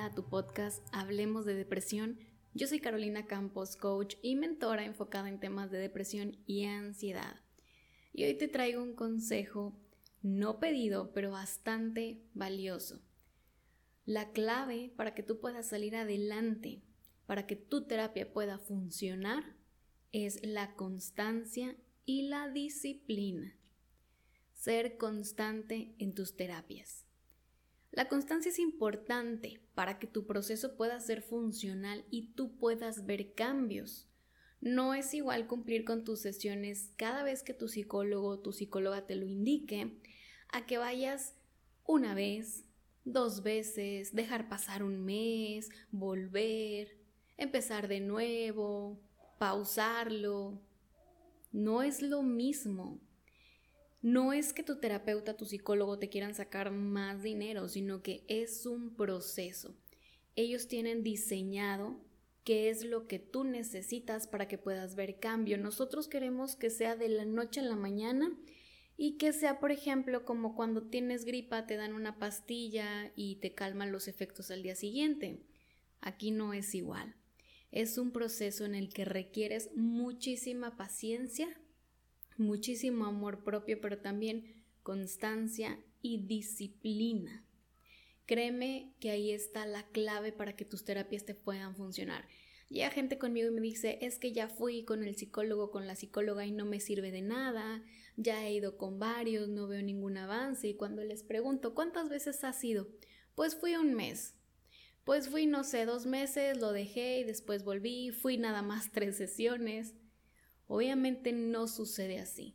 a tu podcast Hablemos de Depresión. Yo soy Carolina Campos, coach y mentora enfocada en temas de depresión y ansiedad. Y hoy te traigo un consejo no pedido, pero bastante valioso. La clave para que tú puedas salir adelante, para que tu terapia pueda funcionar, es la constancia y la disciplina. Ser constante en tus terapias. La constancia es importante para que tu proceso pueda ser funcional y tú puedas ver cambios. No es igual cumplir con tus sesiones cada vez que tu psicólogo o tu psicóloga te lo indique, a que vayas una vez, dos veces, dejar pasar un mes, volver, empezar de nuevo, pausarlo. No es lo mismo. No es que tu terapeuta, tu psicólogo te quieran sacar más dinero, sino que es un proceso. Ellos tienen diseñado qué es lo que tú necesitas para que puedas ver cambio. Nosotros queremos que sea de la noche a la mañana y que sea, por ejemplo, como cuando tienes gripa, te dan una pastilla y te calman los efectos al día siguiente. Aquí no es igual. Es un proceso en el que requieres muchísima paciencia, muchísimo amor propio, pero también constancia y disciplina. Créeme que ahí está la clave para que tus terapias te puedan funcionar. Llega gente conmigo y me dice, es que ya fui con el psicólogo, con la psicóloga y no me sirve de nada, ya he ido con varios, no veo ningún avance y cuando les pregunto, ¿cuántas veces has ido? Pues fui un mes. Pues fui, no sé, dos meses, lo dejé y después volví, fui nada más tres sesiones. Obviamente no sucede así.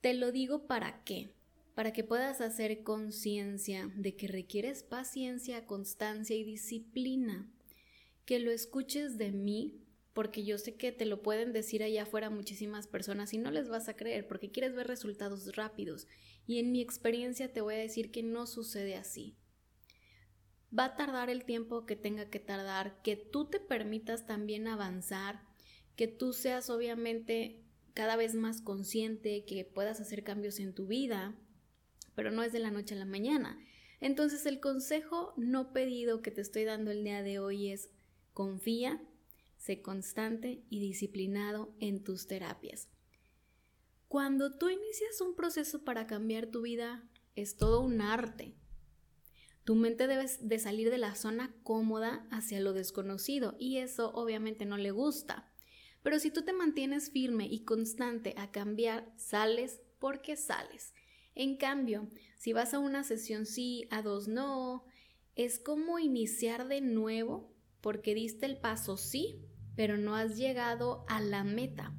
Te lo digo para qué, para que puedas hacer conciencia de que requieres paciencia, constancia y disciplina. Que lo escuches de mí, porque yo sé que te lo pueden decir allá afuera muchísimas personas y no les vas a creer porque quieres ver resultados rápidos. Y en mi experiencia te voy a decir que no sucede así. Va a tardar el tiempo que tenga que tardar, que tú te permitas también avanzar, que tú seas obviamente cada vez más consciente, que puedas hacer cambios en tu vida, pero no es de la noche a la mañana. Entonces el consejo no pedido que te estoy dando el día de hoy es confía, sé constante y disciplinado en tus terapias. Cuando tú inicias un proceso para cambiar tu vida, es todo un arte. Tu mente debe de salir de la zona cómoda hacia lo desconocido y eso obviamente no le gusta. Pero si tú te mantienes firme y constante a cambiar, sales porque sales. En cambio, si vas a una sesión sí, a dos no, es como iniciar de nuevo porque diste el paso sí, pero no has llegado a la meta.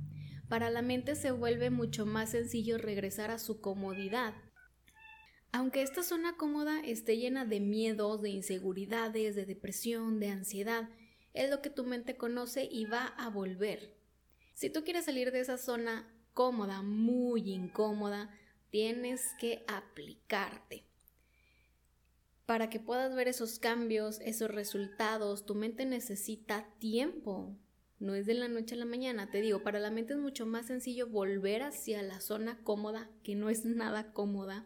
Para la mente se vuelve mucho más sencillo regresar a su comodidad. Aunque esta zona cómoda esté llena de miedos, de inseguridades, de depresión, de ansiedad, es lo que tu mente conoce y va a volver. Si tú quieres salir de esa zona cómoda, muy incómoda, tienes que aplicarte. Para que puedas ver esos cambios, esos resultados, tu mente necesita tiempo. No es de la noche a la mañana, te digo, para la mente es mucho más sencillo volver hacia la zona cómoda, que no es nada cómoda,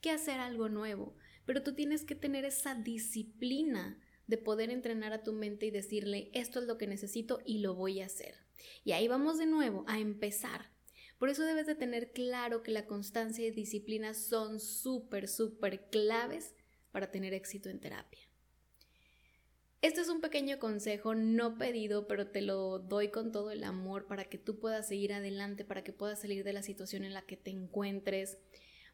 que hacer algo nuevo. Pero tú tienes que tener esa disciplina de poder entrenar a tu mente y decirle, esto es lo que necesito y lo voy a hacer. Y ahí vamos de nuevo a empezar. Por eso debes de tener claro que la constancia y disciplina son súper, súper claves para tener éxito en terapia. Este es un pequeño consejo no pedido, pero te lo doy con todo el amor para que tú puedas seguir adelante, para que puedas salir de la situación en la que te encuentres.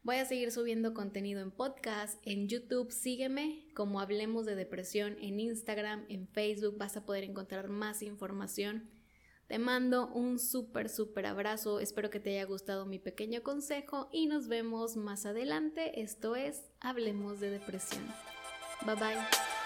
Voy a seguir subiendo contenido en podcast, en YouTube, sígueme como Hablemos de Depresión, en Instagram, en Facebook, vas a poder encontrar más información. Te mando un súper, súper abrazo, espero que te haya gustado mi pequeño consejo y nos vemos más adelante. Esto es Hablemos de Depresión. Bye bye.